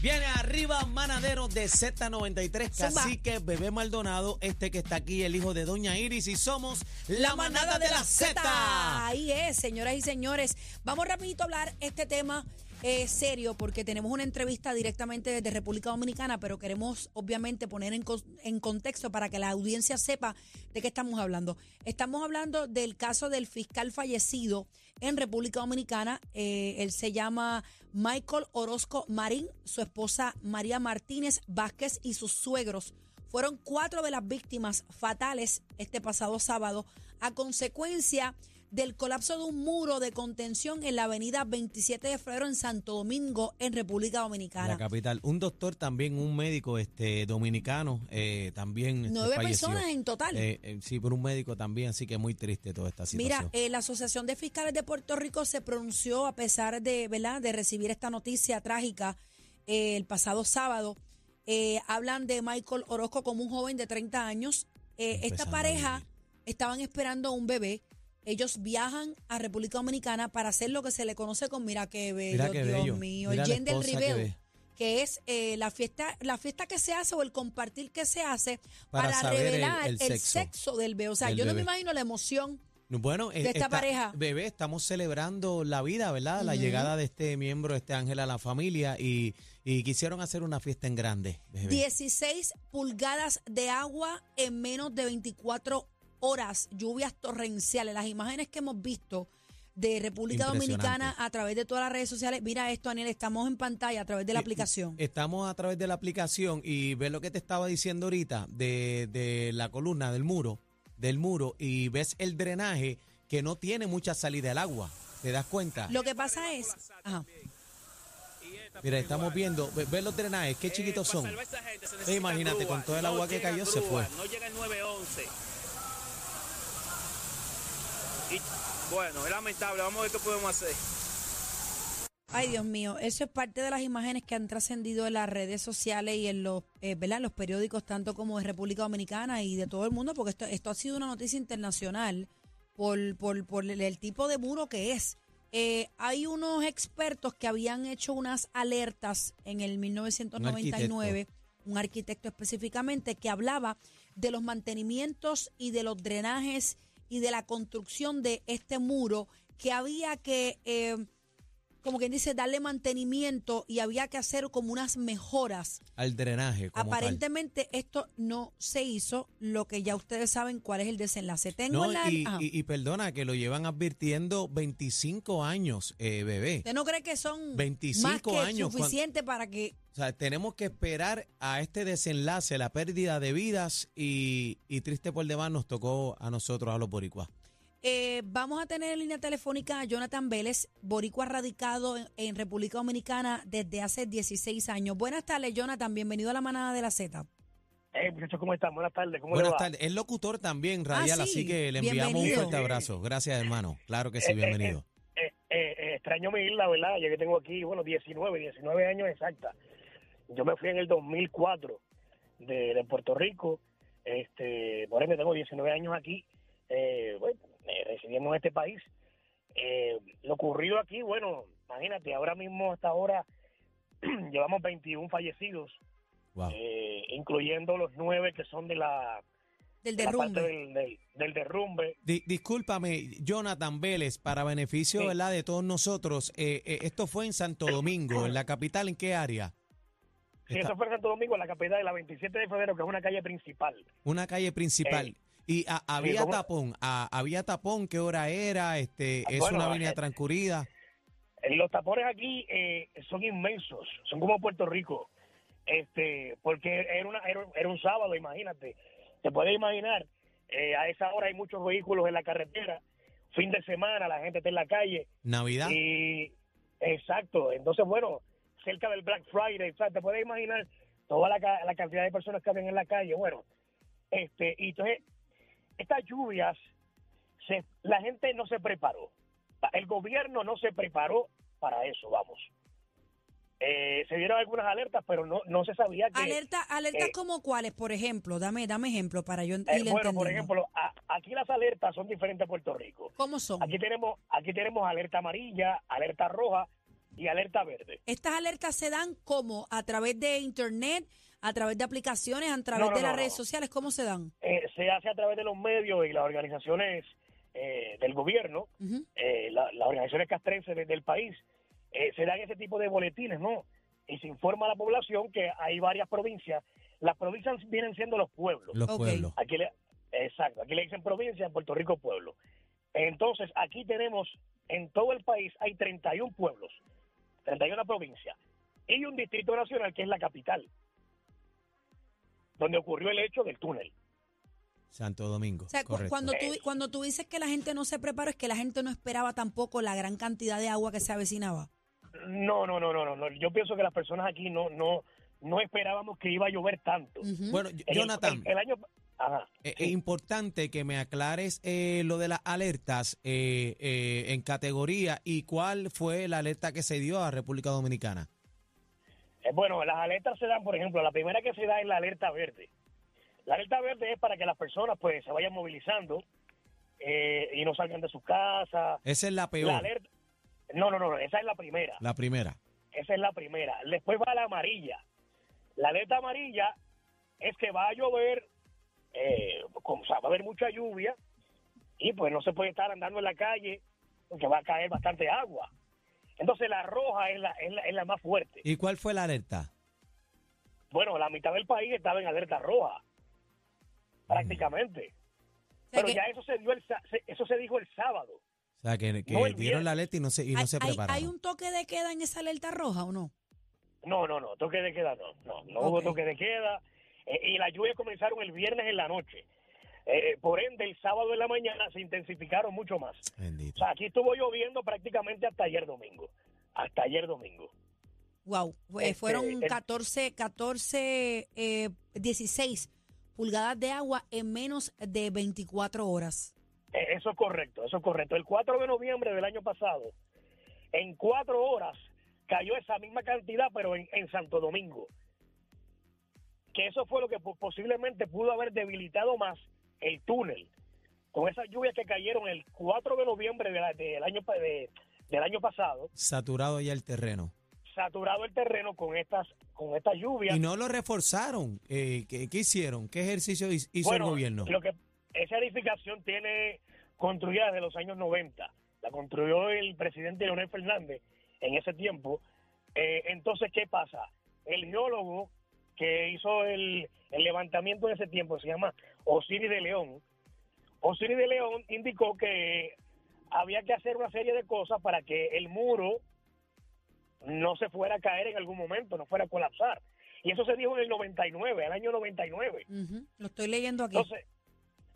Viene arriba Manadero de Z93, Zumba. Cacique, Bebé Maldonado, este que está aquí, el hijo de Doña Iris, y somos la, manada de la Z. Ahí es, señoras y señores. Vamos rapidito a hablar este tema eh, serio porque tenemos una entrevista directamente desde República Dominicana, pero queremos obviamente poner en, en contexto para que la audiencia sepa de qué estamos hablando. Estamos hablando del caso del fiscal fallecido en República Dominicana. Eh, él se llama Michael Orozco Marín, su esposa María Martínez Vázquez y sus suegros fueron cuatro de las víctimas fatales este pasado sábado a consecuencia del colapso de un muro de contención en la avenida 27 de febrero en Santo Domingo, en República La Dominicana. capital. Un doctor también, un médico este dominicano, eh, también este, Nueve falleció. personas en total. Eh, eh, sí, por un médico también, así que muy triste toda esta situación. Mira, eh, la Asociación de Fiscales de Puerto Rico se pronunció a pesar de, ¿verdad? de recibir esta noticia trágica eh, el pasado sábado. Hablan de Michael Orozco como un joven de 30 años. Esta pareja estaban esperando un bebé. Ellos viajan a República Dominicana para hacer lo que se le conoce con mira qué bello, Mira qué Dios bello. mío, Mira el gender esposa que es eh, la fiesta, la fiesta que se hace o el compartir que se hace Para revelar el el, sexo sexo. del bebé. O sea, del yo no me imagino la emoción. Bueno, eh, de esta pareja. Bebé, estamos celebrando la vida, ¿verdad? La llegada de este miembro, este ángel a la familia y, y quisieron hacer una fiesta en grande. bebé. 16 pulgadas de agua en menos de 24 horas, lluvias torrenciales. Las imágenes que hemos visto de República. Dominicana a través de todas las redes sociales. Mira esto, Daniel, estamos en pantalla a través de la Eh, aplicación. Estamos a través de la aplicación y ves lo que te estaba diciendo ahorita de, de la columna del muro, del muro y ves el drenaje que no tiene mucha salida del agua. ¿Te das cuenta? Lo que pasa es, ajá, Mira, estamos viendo, ve- ves los drenajes, qué chiquitos son. Eh, imagínate, con todo el agua que cayó, se fue. No llega el 911. Y bueno, es lamentable. Vamos a ver qué podemos hacer. Ay, Dios mío, eso es parte de las imágenes que han trascendido en las redes sociales y en los, eh, ¿verdad? en los periódicos, tanto como de República Dominicana y de todo el mundo, porque esto, esto ha sido una noticia internacional por, por, por el, el tipo de muro que es. Eh, hay unos expertos que habían hecho unas alertas en el 1999, un arquitecto específicamente, que hablaba de los mantenimientos y de los drenajes y de la construcción de este muro que había que... eh, como quien dice, darle mantenimiento y había que hacer como unas mejoras. Al drenaje. Como tal. Aparentemente esto no se hizo, lo que ya ustedes saben cuál es el desenlace. Tengo No, la... y, ajá. y- y perdona, que lo llevan advirtiendo 25 años, eh, bebé. ¿Usted no cree que son 25 más que años, suficiente para que... O sea, tenemos que esperar a este desenlace, la pérdida de vidas y, y triste por demás nos tocó a nosotros, a los boricuas. Eh, vamos a tener en línea telefónica a Jonathan Vélez, boricua radicado en, en República Dominicana desde hace 16 años. Buenas tardes, Jonathan. Bienvenido a la manada de la Z. Muchachos, ¿cómo están? Buenas tardes. ¿Cómo Buenas tardes. Es locutor también, radial, Ah, sí. así que le enviamos un fuerte abrazo. Gracias, hermano. Claro que sí, Eh, eh, bienvenido. Eh, eh, eh, extraño mi isla, ¿verdad? Ya que tengo aquí, bueno, 19, 19 años exacta. Yo me fui en el 2004 de, de Puerto Rico. Este, por ende, tengo 19 años aquí, eh, bueno, eh, residiendo en este país. Eh, lo ocurrido aquí, bueno, imagínate, ahora mismo hasta ahora llevamos 21 fallecidos, Wow. eh, incluyendo los nueve que son de la, Del derrumbe. del, del, del derrumbe. Di- discúlpame, Jonathan Vélez, para beneficio Sí. ¿verdad? de todos nosotros, eh, eh, esto fue en Santo Domingo, en la capital, ¿en qué área? Sí, Está- eso fue en Santo Domingo, en la capital de la 27 de febrero, que es una calle principal. Una calle principal. Eh, y a- había tapón, a- había tapón, ¿qué hora era? Este, es Bueno, una avenida transcurrida. Eh, Los tapones aquí eh, son inmensos, son como Puerto Rico, este, porque era, una, era, era un sábado, imagínate. Te puedes imaginar, eh, a esa hora hay muchos vehículos en la carretera, fin de semana, la gente está en la calle. Navidad. Y exacto, entonces bueno, cerca del Black Friday, o sea, te puedes imaginar toda la, la cantidad de personas que habían en la calle, bueno, este, y entonces estas lluvias, se, la gente no se preparó, el gobierno no se preparó para eso, vamos. Eh, se dieron algunas alertas, pero no, no se sabía que... Alerta, alertas eh, como cuáles, por ejemplo, dame, dame ejemplo para yo eh, ir bueno, por ejemplo, a- aquí las alertas son diferentes a Puerto Rico. ¿Cómo son? Aquí tenemos, aquí tenemos alerta amarilla, alerta roja y alerta verde. ¿Estas alertas se dan como? ¿A través de internet? ¿A través de aplicaciones? ¿A través No, no, de las no, redes no. sociales? ¿Cómo se dan? Eh, se hace a través de los medios y las organizaciones eh, del gobierno, eh, la- las organizaciones castrenses de- del país, eh, se dan ese tipo de boletines, ¿no? Y se informa a la población que hay varias provincias. Las provincias vienen siendo los pueblos. Los pueblos. Aquí le, exacto, aquí le dicen provincia, en Puerto Rico pueblo. Entonces, aquí tenemos, en todo el país hay 31 pueblos, 31 provincias, y un distrito nacional que es la capital, donde ocurrió el hecho del túnel. Santo Domingo. O sea, correcto. cuando tú, Eso. cuando tú dices que la gente no se preparó, es que la gente no esperaba tampoco la gran cantidad de agua que se avecinaba. No, no, no, no, no, no. Yo pienso que las personas aquí no, no, no esperábamos que iba a llover tanto. Bueno, el- Jonathan, el, el año, ajá, eh, sí. es importante que me aclares eh, lo de las alertas eh, eh, en categoría y cuál fue la alerta que se dio a República Dominicana. Eh, Bueno, las alertas se dan, por ejemplo, la primera que se da es la alerta verde. La alerta verde es para que las personas pues se vayan movilizando eh, y no salgan de sus casas. Esa es la peor, La la, alerta, no, no, no, esa es la primera. primera. Esa es la primera. Después va la amarilla. La alerta amarilla es que va a llover, eh, como, o sea, va a haber mucha lluvia y pues no se puede estar andando en la calle porque va a caer bastante agua. Entonces la roja es la, es la, es la más fuerte. ¿Y cuál fue la alerta? Bueno, la mitad del país estaba en alerta roja, prácticamente. O sea Pero que ya eso se dio el, sa- se- eso se dijo el sábado. O sea, que, que No, dieron la alerta y no se, y no hay, se prepararon. hay un toque de queda en esa alerta roja o no? No, no, no, toque de queda no, no, no hubo toque de queda. eh, y las lluvias comenzaron el viernes en la noche. Eh, por ende, el sábado en la mañana se intensificaron mucho más. O Bendito. sea, aquí estuvo lloviendo prácticamente hasta ayer domingo. Hasta ayer domingo. Wow, Este, fueron el- 14, 14, eh, 16 pulgadas de agua en menos de 24 horas. Eh, eso es correcto, eso es correcto. El 4 de noviembre del año pasado, en cuatro horas, cayó esa misma cantidad, pero en, en Santo Domingo. Que eso fue lo que po- posiblemente pudo haber debilitado más el túnel. Con esas lluvias que cayeron el 4 de noviembre de la- del, año, de- del año pasado, Saturado ya el terreno. saturado el terreno con estas, con estas lluvias. Y no lo reforzaron. Eh, ¿qué, qué hicieron? ¿Qué ejercicio hizo hizo Bueno, el gobierno? Lo que esa edificación tiene construida desde los años 90. La construyó el presidente Leonel Fernández en ese tiempo. Eh, entonces, ¿qué pasa? El geólogo que hizo el, el levantamiento en ese tiempo se llama Osiris de León. Osiris de León indicó que había que hacer una serie de cosas para que el muro no se fuera a caer en algún momento, no fuera a colapsar. Y eso se dijo en el 99, el año 99. Ujú, Lo estoy leyendo aquí. Entonces,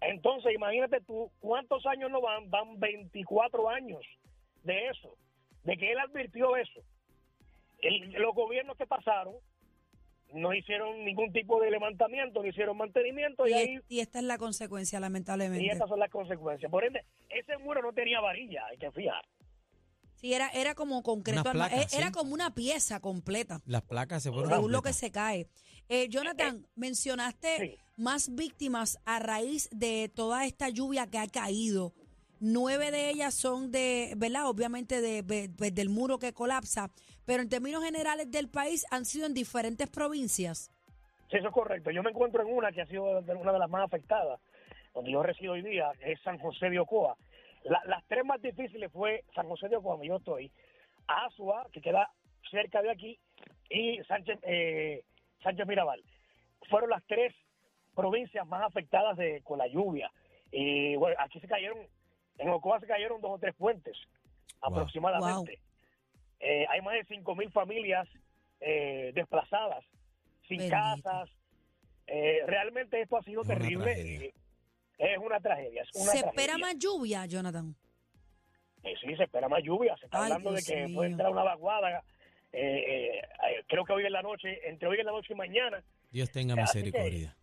entonces imagínate tú, ¿cuántos años no van? Van 24 años de eso, de que él advirtió eso. El- los gobiernos que pasaron no hicieron ningún tipo de levantamiento, no hicieron mantenimiento y, y, ahí y esta es la consecuencia, lamentablemente. y estas son las consecuencias. Por ende, ese muro no tenía varilla, hay que fijar. Sí, era, era como concreto, placa, eh, era sí. como una pieza completa, Las placas se fueron según lo que se cae. Eh, Jonathan, mencionaste Sí. más víctimas a raíz de toda esta lluvia que ha caído. Nueve de ellas son de, ¿verdad? Obviamente de, pues, del muro que colapsa, pero en términos generales del país han sido en diferentes provincias. Sí, eso es correcto. Yo me encuentro en una que ha sido una de las más afectadas, donde yo resido hoy día, es San José de Ocoa. La- las tres más difíciles fue San José de Ocoa, donde yo estoy, Asua, que queda cerca de aquí, y Sánchez, eh, Sánchez Mirabal. Fueron las tres provincias más afectadas de, con la lluvia. Y bueno, aquí se cayeron, en Ocoa se cayeron dos o tres puentes, Wow. aproximadamente. Eh, hay más de cinco mil familias eh, desplazadas, sin Bendito. casas. Eh, realmente esto ha sido Es una terrible. eh, es una tragedia. Es una ¿Se tragedia. espera más lluvia, Jonathan? Eh, sí, se espera más lluvia. Se está Ay, hablando Dios de que mío. puede entrar una vaguada. eh, eh, eh, creo que hoy en la noche, entre hoy en la noche y mañana. Dios tenga misericordia.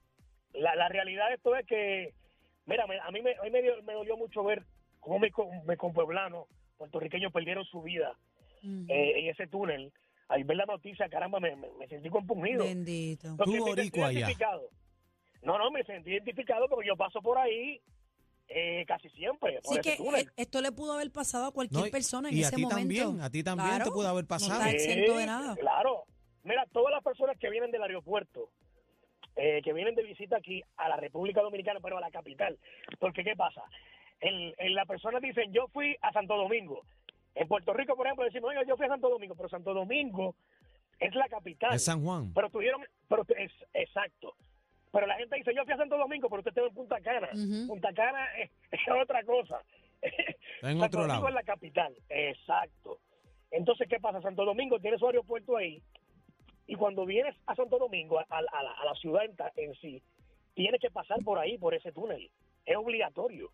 La, la realidad de esto es que, mira, me- a mí me, hoy me, dio- me dolió mucho ver cómo mis mis compueblanos puertorriqueños perdieron su vida eh, en ese túnel. Al ver la noticia, caramba, me, me- me sentí compungido. Bendito. Tú, me boricua, allá. identificado. No, no, me sentí identificado porque yo paso por ahí eh, casi siempre. Por Sí ese que túnel. eh, esto le pudo haber pasado a cualquier No, persona en y a ese ti momento. también, a ti también te pudo haber No pasado. estás exento de nada. Claro. Mira, todas las personas que vienen del aeropuerto, eh, que vienen de visita aquí a la República Dominicana, pero a la capital. Porque, ¿qué pasa? En, en las personas dicen, yo fui a Santo Domingo. En Puerto Rico, por ejemplo, decimos, oiga, yo fui a Santo Domingo, pero Santo Domingo es la capital. Es San Juan. Pero tuvieron, pero es exacto. Pero la gente dice, yo fui a Santo Domingo, pero usted está en Punta Cana. Punta Cana es, es otra cosa. Está en Santo otro Domingo lado. es la capital, exacto. Entonces, ¿qué pasa? Santo Domingo tiene su aeropuerto ahí, y cuando vienes a Santo Domingo, a, a la, a la ciudad en, en sí, tienes que pasar por ahí, por ese túnel. Es obligatorio.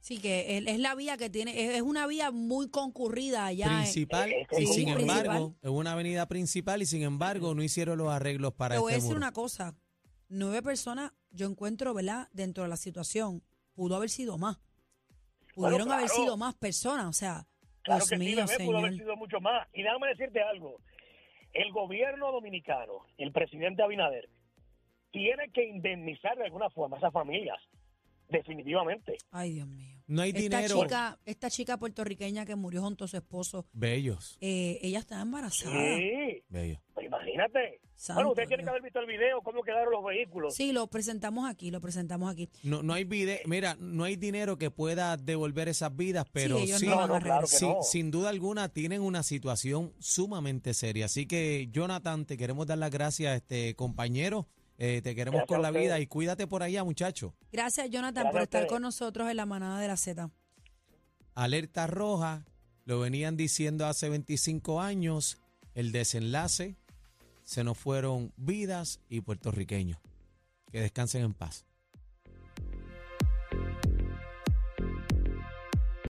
Sí, que es, es la vía que tiene, es, es una vía muy concurrida allá. Principal, eh, y sí, sin principal. embargo, es una avenida principal y sin embargo no hicieron los arreglos para Te voy a este decir muro. una cosa. Nueve personas, yo encuentro, ¿verdad? Dentro de la situación, pudo haber sido más. Pudieron haber claro. sido más personas, o sea, Claro Dios que sí, mío, bebé, pudo haber sido mucho más. Y déjame decirte algo. El gobierno dominicano, el presidente Abinader, tiene que indemnizar de alguna forma a esas familias. Definitivamente. Ay, Dios mío. No hay Esta dinero. chica, esta chica puertorriqueña que murió junto a su esposo, Bellos, eh, ella estaba embarazada. Sí, bellos. pues imagínate. Santo bueno, usted tiene que haber visto el video, cómo quedaron los vehículos. Sí, lo presentamos aquí, lo presentamos aquí. No, no hay vide- mira, no hay dinero que pueda devolver esas vidas, pero sí, no No, claro sí, no. sin duda alguna tienen una situación sumamente seria. Así que, Jonathan, te queremos dar las gracias, este compañero. Eh, te queremos Gracias con la vida y cuídate por allá, muchacho. Gracias, Jonathan, Gracias por estar con nosotros en la manada de la Z. Alerta roja, lo venían diciendo hace 25 años. El desenlace, se nos fueron vidas y puertorriqueños. Que descansen en paz.